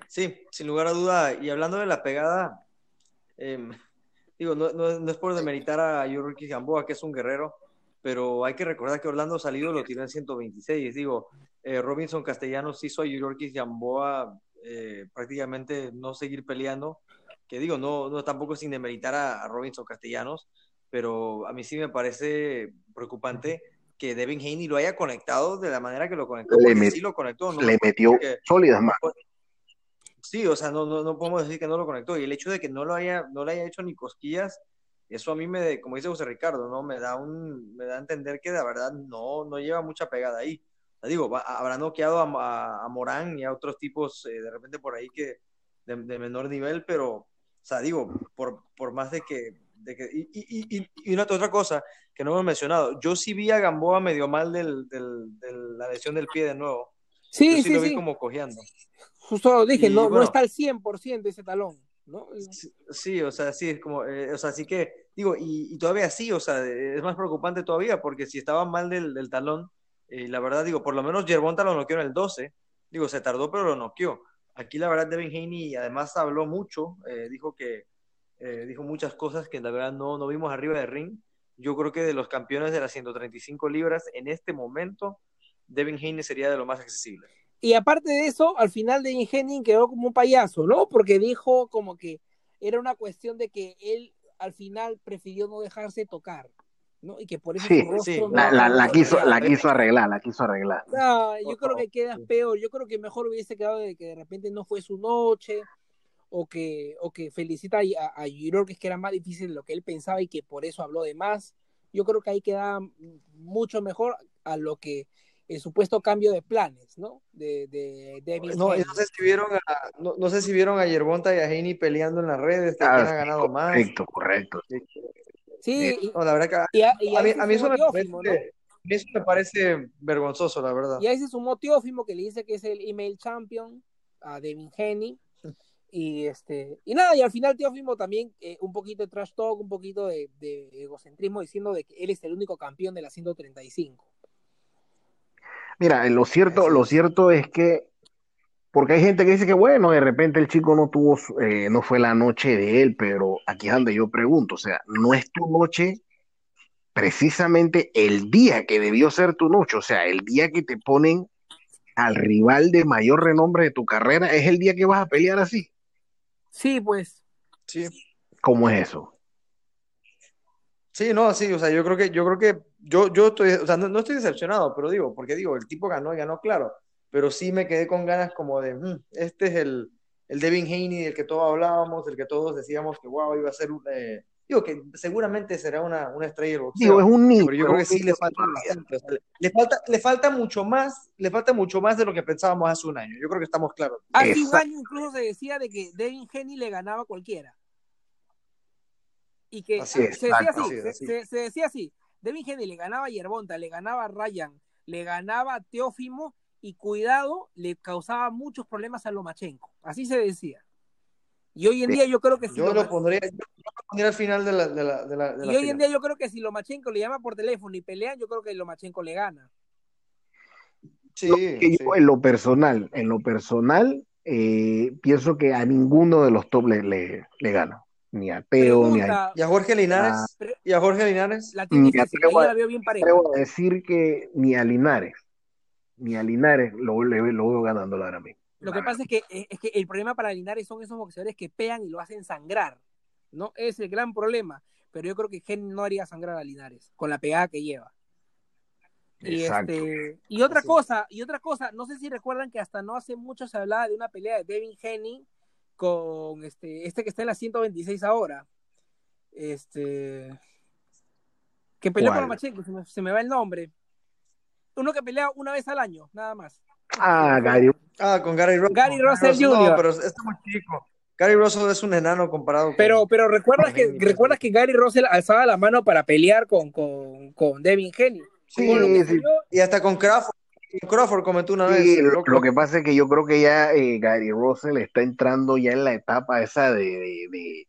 S4: Sí, sin lugar a duda. Y hablando de la pegada, em, digo, no, no- no es por demeritar a Yurki Gamboa, que es un guerrero, pero hay que recordar que Orlando Salido lo tiró en 126. Digo, eh, Robinson Castellanos hizo a Yurki Gamboa eh, prácticamente no seguir peleando. Que digo, no, no tampoco sin demeritar a, a Robinson Castellanos, pero a mí sí me parece preocupante que Devin Haney lo haya conectado de la manera que lo conectó.
S2: Le
S4: porque
S2: met-
S4: sí lo conectó, ¿no?
S2: Le metió
S4: Porque-
S2: sólidas más.
S4: Sí, o sea, no, no, no podemos decir que no lo conectó. Y el hecho de que no lo haya, no le haya hecho ni cosquillas, eso a mí me, como dice José Ricardo, ¿no? Me da un, me da a entender que la verdad no, no lleva mucha pegada ahí. Digo, habrá noqueado a, a- a Morán y a otros tipos eh, de repente por ahí que de, de menor nivel, pero, o sea, digo, por, por más de que, de que y, y, y, y una otra cosa que no hemos mencionado, yo sí vi a Gamboa medio mal del, del, de la lesión del pie de nuevo.
S3: Sí,
S4: yo sí,
S3: sí,
S4: lo vi
S3: sí.
S4: como cojeando.
S3: Justo lo dije,
S4: Y,
S3: no,
S4: bueno.
S3: no está al 100% ese talón, ¿no?
S4: Sí, sí, o sea, sí, es como, eh, o sea, así que, digo, y, y todavía sí, o sea, es más preocupante todavía, porque si estaba mal del, del talón, eh, la verdad, digo, por lo menos Yerbonta lo noqueó en el 12, digo, se tardó, pero lo noqueó. Aquí, la verdad, Devin Haney además habló mucho, eh, dijo que, eh, dijo muchas cosas que la verdad no, no vimos arriba del ring. Yo creo que de los campeones de las 135 libras, en este momento, Devin Haney sería de lo más accesible.
S3: Y aparte de eso, al final de Henning quedó como un payaso, ¿no? Porque dijo como que era una cuestión de que él al final prefirió no dejarse tocar, ¿no? Y que por eso
S2: Sí,
S3: su rostro
S4: sí,
S3: no-
S2: La, la, la quiso, la quiso arreglar, la quiso arreglar.
S3: No, yo creo que quedas peor. Yo creo que mejor hubiese quedado de que de repente no fue su noche o que, o que felicita a, a Yurorkis que era más difícil de lo que él pensaba y que por eso habló de más. Yo creo que ahí queda mucho mejor a lo que el supuesto cambio de planes, ¿no? De, de Devin
S4: No, no sé si vieron a, no, no sé si vieron a Yerbonta y a Haney peleando en las redes, de
S2: Ah,
S4: ha más.
S2: correcto, correcto.
S3: Sí, y,
S4: No, la verdad que
S3: y a, y
S4: a mí, a eso me parece, a mí eso me parece vergonzoso, la verdad.
S3: Y ahí se sumó Teófimo, que le dice que es el email champion a Devin Haney. Y este, y nada, y al final Teófimo también eh, un poquito de trash talk, un poquito de, de egocentrismo diciendo de que él es el único campeón de la 135.
S2: Mira, lo cierto, lo
S4: es.
S2: cierto es que, porque hay gente que dice que bueno, de repente el chico no tuvo, su- eh, no fue la noche de él, pero aquí es donde yo pregunto, o sea, no es tu noche precisamente el día que debió ser tu noche, o sea, el día que te ponen al rival de mayor renombre de tu carrera, es el día que vas a pelear así.
S3: Sí, pues.
S4: Sí.
S2: ¿Cómo es eso?
S4: Sí, no, sí, o sea, yo creo que, yo creo que, yo, yo estoy, o sea, no, no estoy decepcionado, pero digo, porque digo, el tipo ganó y ganó, claro, pero sí me quedé con ganas como de, "Mm, este es el, el Devin Haney del que todos hablábamos, del que todos decíamos que, wow, iba a ser, un, eh, digo, que seguramente será una, una estrella del boxeo.
S2: Digo, es un niño.
S4: pero yo creo que sí le falta o sea, le, le falta, le falta mucho más, le falta mucho más de lo que pensábamos hace un año. Yo creo que estamos claros.
S3: Hace un año incluso se decía de que Devin Haney le ganaba a cualquiera. Y que
S4: Así
S3: se
S4: es,
S3: decía
S2: exacto.
S3: así,
S4: Así es,
S3: se,
S4: así.
S3: se- se decía así. Devin Haney le ganaba a Yerbonta, le ganaba a Ryan, le ganaba a Teófimo y cuidado, le causaba muchos problemas a Lomachenko. Así se decía. Y hoy en día yo creo que si
S4: Yo
S3: Loma-
S4: lo pondría, yo lo pondría al final de la, de la, de la, de
S3: y
S4: la
S3: hoy en día yo creo que si Lomachenko le llama por teléfono y pelean, yo creo que Lomachenko le gana.
S4: Sí,
S2: Lo que
S4: sí.
S2: yo en lo personal, en lo personal, eh, pienso que a ninguno de los top le, le, le gana. Ni a Teo, ni a
S4: ¿Y a Jorge Linares?
S3: Pre-
S4: ¿Y a Jorge Linares?
S3: la tiene
S2: Ni a-
S3: la veo bien pareja.
S2: atrevo a decir que ni a Linares, ni a Linares lo, le- lo veo ganando ahora mismo.
S3: Lo que pasa es que, es es que el problema para Linares son esos boxeadores que pegan y lo hacen sangrar, ¿no? Es el gran problema. Pero yo creo que Gen no haría sangrar a Linares con la pegada que lleva. Y,
S2: Exacto.
S3: este, y otra cosa, y otra cosa, no sé si recuerdan que hasta no hace mucho se hablaba de una pelea de Devin Henning con este, este que está en la 126 ahora. Este. Que peleó
S2: ¿Cuál?
S3: con Lomachenko, se me, se me va el nombre. Uno que pelea una vez al año, nada más.
S2: Ah, Gary.
S4: Ah, con Gary Russell.
S3: Gary Russell
S4: No,
S3: Jr..
S4: pero está muy chico. Gary Russell es un enano comparado con...
S3: Pero, pero recuerdas que, recuerdas que Gary Russell alzaba la mano para pelear con, con, con Devin Henning.
S4: Sí, Y hasta con Crawford. Crawford comentó una
S2: Sí,
S4: vez.
S2: lo, que pasa es que yo creo que ya eh, Gary Russell está entrando ya en la etapa esa de, de, de-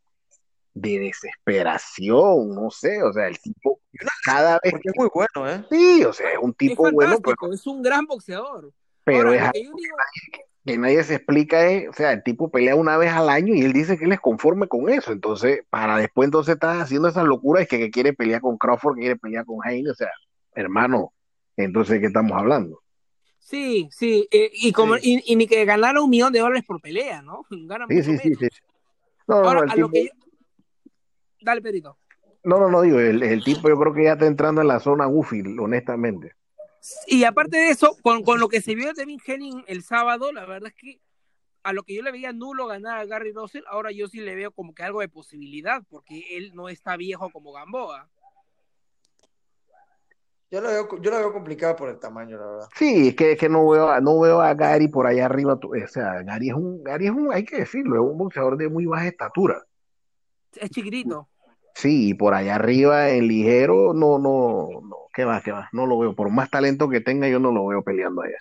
S2: de desesperación, no sé, o sea, el tipo cada vez
S4: Porque es muy bueno, ¿eh?
S2: sí, o sea, es un
S3: es
S2: tipo bueno, pero,
S3: es un gran boxeador.
S2: pero
S3: Ahora,
S2: es
S3: que digo,
S2: que nadie se explica es, o sea, el tipo pelea una vez al año y él dice que él es conforme con eso, entonces, para después entonces estar haciendo esas locuras que, que quiere pelear con Crawford, que quiere pelear con Haynes, o sea, hermano, entonces, ¿de qué estamos hablando?
S3: Sí, sí, eh, y, como,
S4: Sí.
S3: y, y ni que ganara un millón de dólares por pelea, ¿no? Gana
S2: Sí,
S3: mucho
S2: sí, sí,
S3: menos.
S2: sí. No, no,
S3: Ahora,
S2: no, el
S3: a lo que yo... Dale, Pedrito.
S2: No, no, no, digo, el, el tipo yo creo que ya está entrando en la zona goofy, honestamente.
S3: Y aparte de eso, con, con lo que se vio de Devin Henning el sábado, la verdad es que a lo que yo le veía nulo ganar a Gary Russell, ahora yo sí le veo como que algo de posibilidad, porque él no está viejo como Gamboa.
S4: Yo lo veo, yo lo veo complicado por el tamaño, la verdad.
S2: Sí, es que, es que no veo, a- no veo a Gary por allá arriba, tu- o sea, Gary es un, Gary es un, hay que decirlo, es un boxeador de muy baja estatura.
S3: Es chiquitito.
S2: Sí, y por allá arriba en ligero, no, no, no, qué va, qué va, no lo veo, por más talento que tenga, yo no lo veo peleando allá.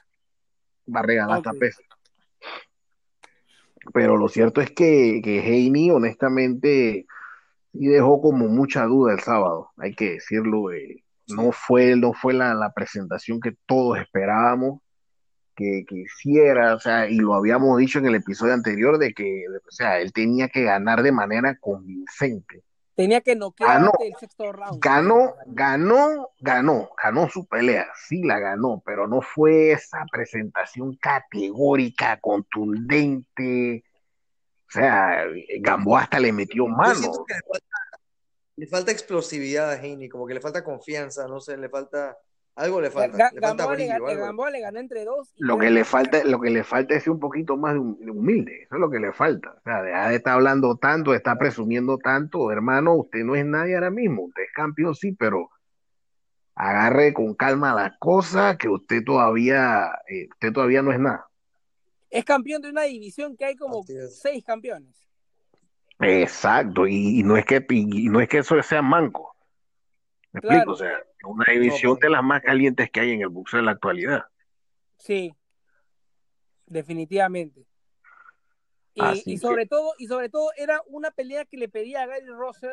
S2: Va a regalar hasta
S3: Ok.
S2: peso. Pero lo cierto es que, que Haney, honestamente, sí dejó como mucha duda el sábado, hay que decirlo, eh, no fue, no fue la, la presentación que todos esperábamos que, que hiciera, o sea, y lo habíamos dicho en el episodio anterior de que, o sea, él tenía que ganar de manera convincente.
S3: Tenía que noquear
S2: Ganó.
S3: del sexto round.
S2: Ganó, ganó, ganó, ganó su pelea, sí la ganó, pero no fue esa presentación categórica, contundente. O sea, Gamboa hasta le metió
S4: Yo
S2: mano.
S4: siento que le falta, le falta explosividad a Haney, como que le falta confianza, no sé, le falta... Algo le falta,
S3: Ga-
S4: le falta
S3: Gamboa le,
S4: brillo,
S3: gan-
S4: algo.
S3: Gamboa le ganó entre dos. y
S2: Lo que le falta, lo que le falta es ser un poquito más de hum- de humilde, eso es lo que le falta. O sea, deja de estar hablando tanto, de estar presumiendo tanto, hermano, usted no es nadie ahora mismo, usted es campeón, sí, pero agarre con calma las cosas, que usted todavía, eh, usted todavía no es nada.
S3: Es campeón de una división que hay como seis campeones.
S2: Exacto, y, y no es que y no es que eso sea manco. Me
S3: Claro.
S2: explico, o sea, una división
S4: No, pues.
S2: de las más calientes que hay en el boxeo en la actualidad.
S3: Sí, definitivamente. Y,
S2: que-
S3: sobre todo, y sobre todo era una pelea que le pedía a Gary Russell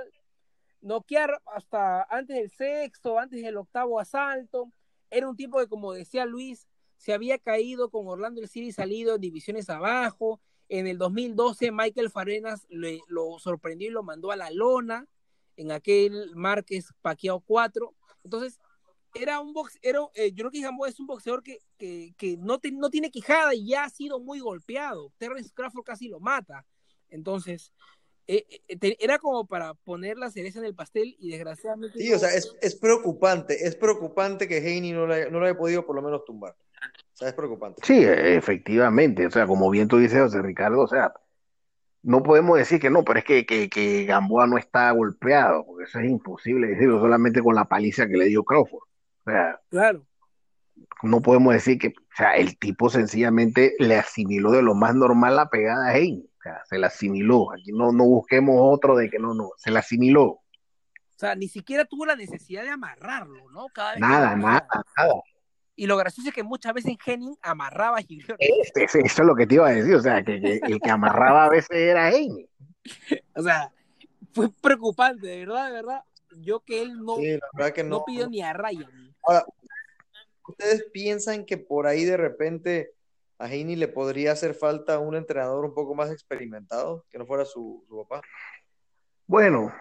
S3: noquear hasta antes del sexto, antes del octavo asalto. Era un tipo que, como decía Luis, se había caído con Orlando el City salido en divisiones abajo. En el 2012, Michael Farenas le- lo sorprendió y lo mandó a la lona en aquel Márquez Paquiao 4. Entonces, era un box, era, eh, yo creo que Gamboa es un boxeador que, que, que no, te- no tiene quijada y ya ha sido muy golpeado. Terrence Crawford casi lo mata. Entonces, eh, eh, era como para poner la cereza en el pastel y desgraciadamente.
S4: Sí, o sea, es, es preocupante, es preocupante que Haney no lo haya, no lo haya podido por lo menos tumbar. O sea, es preocupante.
S2: Sí, efectivamente, o sea, como bien tú dices, José Ricardo, o sea, no podemos decir que no, pero es que, que, que Gamboa no está golpeado, porque eso es imposible decirlo solamente con la paliza que le dio Crawford. O sea,
S3: Claro.
S2: no podemos decir que, o sea, el tipo sencillamente le asimiló de lo más normal la pegada a Hein. O sea, se la asimiló. Aquí no, no busquemos otro de que no, no, se la asimiló.
S3: O sea, ni siquiera tuvo la necesidad de amarrarlo, ¿no? Cada vez que
S2: Nada, nada, nada.
S3: Y lo gracioso es que muchas veces Henning amarraba a
S2: ese- eso es lo que te iba a decir, o sea, que, que el que amarraba a veces era Hein.
S3: O sea, fue preocupante, de verdad, de verdad. Yo que él no,
S4: Sí, la verdad que
S3: no,
S4: no.
S3: pidió ni a Ryan.
S4: Ahora, ¿ustedes piensan que por ahí de repente a Haney le podría hacer falta un entrenador un poco más experimentado, que no fuera su, su papá?
S2: Bueno,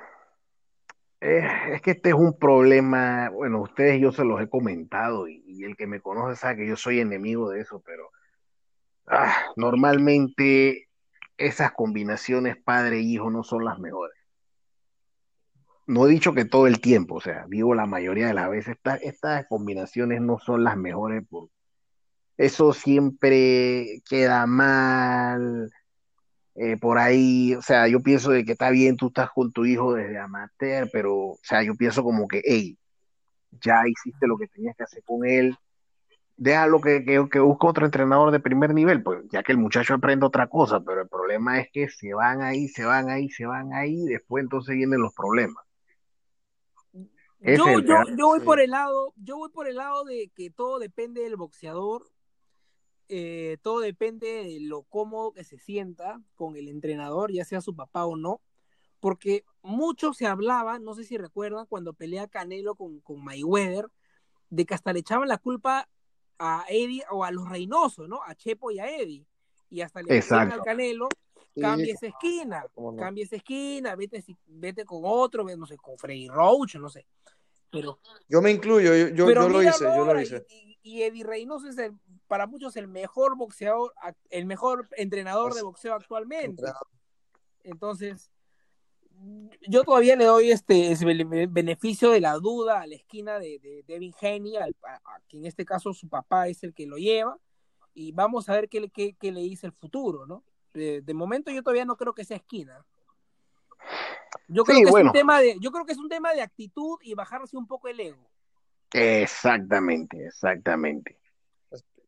S2: eh, es que este es un problema, bueno, ustedes yo se los he comentado y, el que me conoce sabe que yo soy enemigo de eso, pero ah, normalmente esas combinaciones padre-hijo no son las mejores. no he dicho que todo el tiempo, o sea, digo la mayoría de las veces, esta- estas combinaciones no son las mejores, eso siempre queda mal, eh, por ahí, o sea, yo pienso de que está bien, tú estás con tu hijo desde amateur, pero, o sea, yo pienso como que, hey, ya hiciste lo que tenías que hacer con él, déjalo que, que, que busque otro entrenador de primer nivel, pues ya que el muchacho aprende otra cosa, pero el problema es que se van ahí, se van ahí, se van ahí, después entonces vienen los problemas.
S3: Yo, yo, yo voy
S4: Sí.
S3: por el lado, yo voy por el lado de que todo depende del boxeador, eh, todo depende de lo cómodo que se sienta con el entrenador, ya sea su papá o no, porque mucho se hablaba, no sé si recuerdan, cuando pelea Canelo con, con Mayweather, de que hasta le echaban la culpa a Eddie o a los Reynoso, ¿no? A Chepo y a Eddie. Y hasta le decían al Canelo, cambia esa esquina,
S4: no.
S3: cambia esa esquina, vete, vete con otro, no sé, con Freddy Roach, no sé. Pero,
S4: Yo me incluyo, yo, yo, lo hice, yo lo hice.
S3: Y, y- y Eddie Reynoso es el, para muchos el mejor boxeador, el mejor entrenador de
S4: Es-
S3: boxeo actualmente. Entonces, yo todavía le doy este beneficio de la duda a la esquina de, de Devin Haney, al- a, a- que en este caso su papá es el que lo lleva, y vamos a ver qué, le- qué, qué le dice el futuro, ¿no? De, de momento yo todavía no creo que sea esquina. Yo creo
S2: Sí,
S3: que es un tema de, yo creo que es un tema de actitud y bajarse un poco el ego.
S2: Exactamente, exactamente.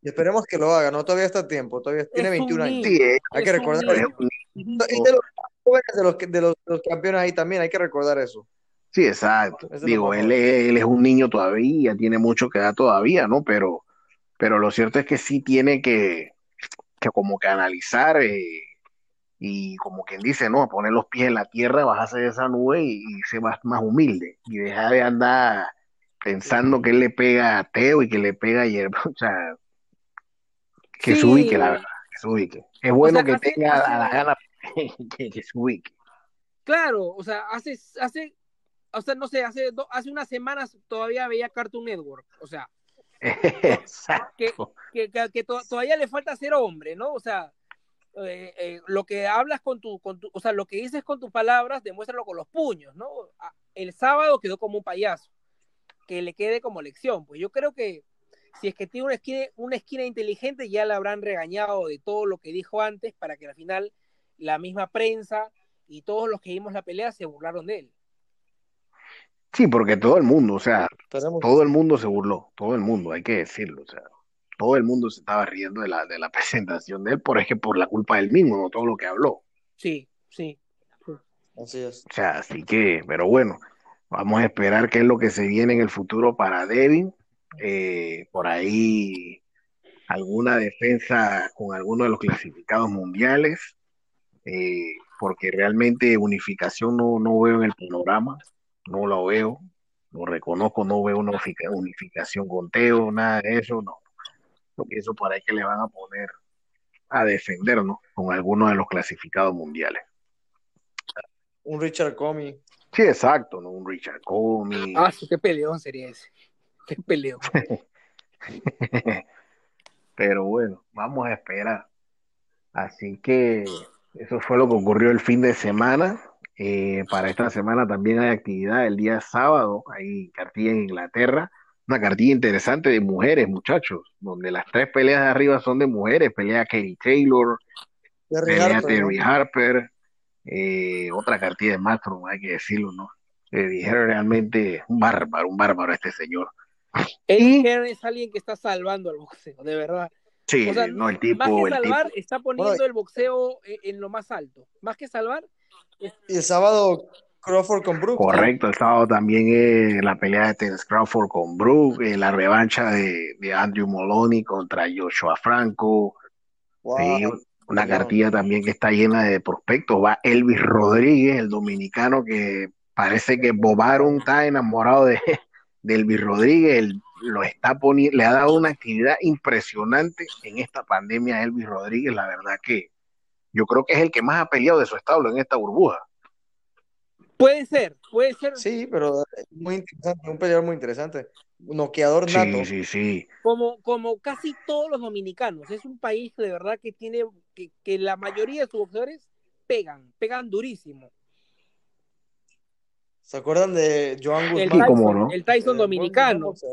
S4: Y esperemos que lo haga, ¿no? Todavía está a tiempo, todavía tiene
S3: Es un
S4: 21 años.
S2: Sí, es,
S4: Hay que recordar
S2: es
S3: niño.
S2: un
S4: Y de los jóvenes de los, que- de los, de los campeones ahí también, hay que recordar eso.
S2: Sí, exacto. Digo, él, es- él es un niño todavía, tiene mucho que dar todavía, ¿no? Pero, pero lo cierto es que sí tiene que, que como que analizar eh, y como quien dice, ¿no? Poner los pies en la tierra, bajarse de esa nube y, y ser más, más humilde y dejar de andar pensando que él le pega a Teo y que le pega a Yerba, o sea, que se ubique, la
S3: Sí,
S2: verdad, que se ubique. Es bueno
S3: sea,
S2: que
S3: hace-
S2: tenga a la
S3: hace-
S2: gana que, que se ubique.
S3: claro, o sea, hace, hace, o sea, no sé, hace, do- hace unas semanas todavía veía Cartoon Network, o sea,
S2: Exacto.
S3: que, que, que to- todavía le falta ser hombre, ¿no? O sea, eh, eh, lo que hablas con tu, con tu, o sea, lo que dices con tus palabras, demuéstralo con los puños, ¿no? A- El sábado quedó como un payaso, que le quede como lección. Pues yo creo que si es que tiene una esquina, una esquina inteligente, ya la habrán regañado de todo lo que dijo antes para que al final la misma prensa y todos los que vimos la pelea se burlaron de él.
S2: Sí, porque todo el mundo, o sea,
S4: Esperemos.
S2: todo el mundo se burló, todo el mundo, hay que decirlo, o sea, todo el mundo se estaba riendo de la, de la presentación de él, por ejemplo, por la culpa del mismo, no todo lo que habló.
S3: Sí, sí.
S4: Así es.
S2: O sea, así que, pero bueno, vamos a esperar qué es lo que se viene en el futuro para Devin. Eh, por ahí alguna defensa con alguno de los clasificados mundiales, eh, porque realmente unificación no, no veo en el panorama, no lo veo, lo reconozco, no veo una unifica- unificación con Teo, nada de eso, no. Lo pienso por ahí que le van a poner a defendernos con alguno de los clasificados mundiales.
S4: Un Richard Comey.
S2: Sí, exacto, ¿no? Un Richard Comey.
S3: Ah, sí, qué peleón sería ese. Peleón.
S2: Pero bueno, vamos a esperar. Así que eso fue lo que ocurrió el fin de semana. Eh, para esta semana también hay actividad el día sábado, hay cartilla en Inglaterra, una cartilla interesante de mujeres, muchachos, donde las tres peleas de arriba son de mujeres, pelea Katie Taylor,
S4: Terry
S2: pelea
S4: Harper, ¿no?
S2: Terry Harper, eh, otra cartilla de Matron, hay que decirlo, ¿no? Eh, dijeron realmente un bárbaro, un bárbaro este señor.
S3: Eddie Hearn es alguien que está salvando al boxeo, de verdad.
S2: Sí,
S3: O sea,
S2: no, el
S3: más
S2: tipo,
S3: que
S2: el tipo.
S3: salvar, está poniendo el boxeo en, en lo más alto. Más que salvar, es-
S4: Y el sábado Crawford con Brook.
S2: Correcto, el sábado también es la pelea de Terence Crawford con Brook, eh, la revancha de, de Andrew Moloney contra Joshua Franco,
S4: Wow.
S2: sí, una cartilla también que está llena de prospectos. Va Elvis Rodríguez, el dominicano que parece que Bob Arum está enamorado de, de Elvis Rodríguez, lo está poniendo, le ha dado una actividad impresionante en esta pandemia a Elvis Rodríguez, la verdad que yo creo que es el que más ha peleado de su establo en esta burbuja.
S3: puede ser, puede ser
S4: Sí, pero es muy interesante, un peleador muy interesante. Un noqueador nato.
S2: Sí, sí, sí.
S3: como, como casi todos los dominicanos. Es un país de verdad que tiene, que, que la mayoría de sus boxeadores pegan, pegan durísimo.
S4: ¿Se acuerdan de Joan
S3: El
S4: Guzmán?
S2: Sí, cómo
S3: Tyson,
S2: no.
S3: el Tyson
S4: Eh,
S3: dominicano.
S4: Sí.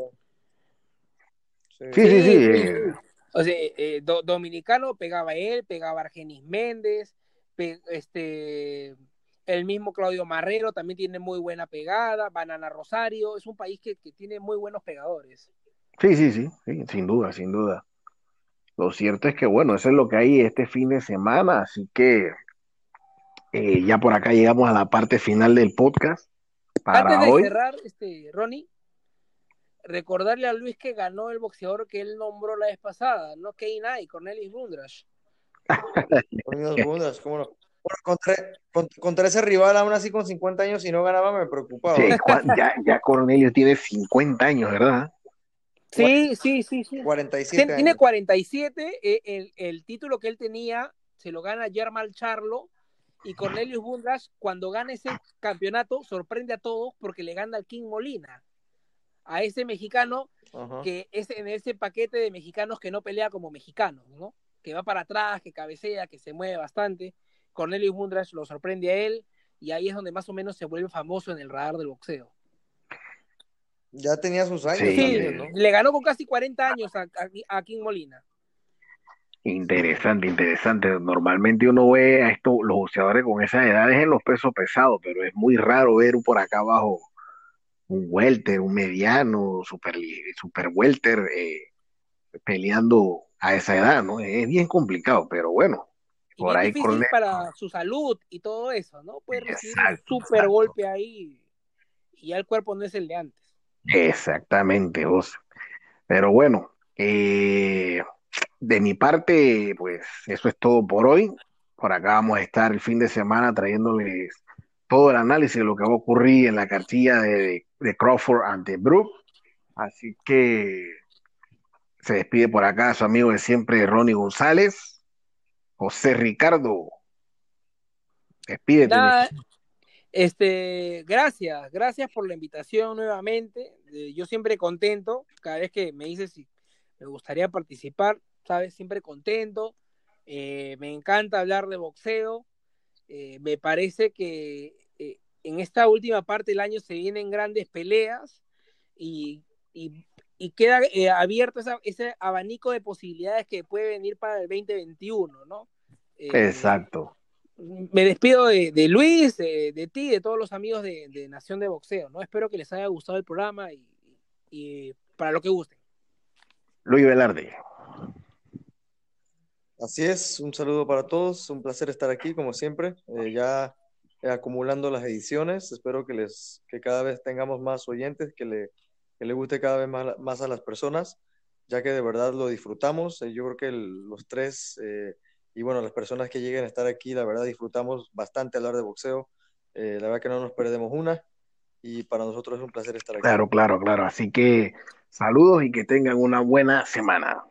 S2: Sí, sí, eh.
S3: O sea, eh, do- dominicano pegaba él, pegaba Argenis Méndez, pe- este, el mismo Claudio Marrero también tiene muy buena pegada, Banana Rosario, es un país que, que tiene muy buenos pegadores.
S2: Sí, sí, sí, sí, sin duda, sin duda. Lo cierto es que, bueno, eso es lo que hay este fin de semana, así que eh, ya por acá llegamos a la parte final del podcast para
S3: Antes de
S2: hoy.
S3: cerrar, este, Ronnie, recordarle a Luis que ganó el boxeador que él nombró la vez pasada, ¿no? Kane Cornelis Bundrash.
S4: Unidos Bundas, ¿cómo no? Bueno, contra, contra, contra ese rival, aún así con 50 años, si no ganaba, me preocupaba.
S2: Sí, Juan- ya, ya Cornelio tiene 50 años, ¿verdad?
S3: Sí, sí, sí, sí.
S4: 47
S3: Tiene, tiene
S4: años.
S3: 47, eh, el, el título que él tenía se lo gana Germán Charlo y Cornelius Bundrash cuando gana ese campeonato sorprende a todos porque le gana al King Molina, a ese mexicano que es en ese paquete de mexicanos que no pelea como mexicanos, ¿no? Que va para atrás, que cabecea, que se mueve bastante. Cornelius Bundrash lo sorprende a él y ahí es donde más o menos se vuelve famoso en el radar del boxeo.
S4: Ya tenía sus años
S2: Sí.
S3: Sí,
S4: también, ¿no?
S3: le ganó con casi 40 años a, a- a King Molina.
S2: Interesante, interesante. Normalmente uno ve a estos, los boxeadores con esas edades en los pesos pesados, pero es muy raro ver por acá abajo un welter, un mediano, super, super welter eh, peleando a esa edad, ¿no? Es bien complicado, pero bueno,
S3: Y
S2: por ahí
S3: difícil para su salud y todo eso, ¿no? Puede recibir
S2: Exacto,
S3: un super
S2: exacto.
S3: golpe ahí y ya el cuerpo no es el de antes.
S2: Exactamente, vos. Pero bueno, eh, de mi parte, pues eso es todo por hoy. Por acá vamos a estar el fin de semana trayéndoles todo el análisis de lo que va a ocurrir en la cartilla de, de Crawford ante Brook. Así que se despide por acá su amigo de siempre, Ronnie González. José Ricardo, despídete.
S3: Nada, este, gracias, gracias por la invitación nuevamente. Eh, yo siempre contento, cada vez que me dices si me gustaría participar, sabes, siempre contento. Eh, me encanta hablar de boxeo. Eh, me parece que eh, en esta última parte del año se vienen grandes peleas y, y, y queda abierto esa, ese abanico de posibilidades que puede venir para el 2021, ¿no?
S2: Exacto.
S3: me despido de, de Luis, de, de, ti, de todos los amigos de, de, Nación de Boxeo, ¿no? Espero que les haya gustado el programa y, y para lo que gusten.
S2: Luis Velarde.
S4: Así es, un saludo para todos, un placer estar aquí como siempre, eh, ya eh, acumulando las ediciones, espero que les que cada vez tengamos más oyentes, que le, que le guste cada vez más, a las personas, ya que de verdad lo disfrutamos, eh, yo creo que los tres eh, y bueno, las personas que lleguen a estar aquí, la verdad disfrutamos bastante hablar de boxeo, la verdad que no nos perdemos una y para nosotros es un placer estar aquí.
S2: Claro, claro, claro, así que saludos y que tengan una buena semana.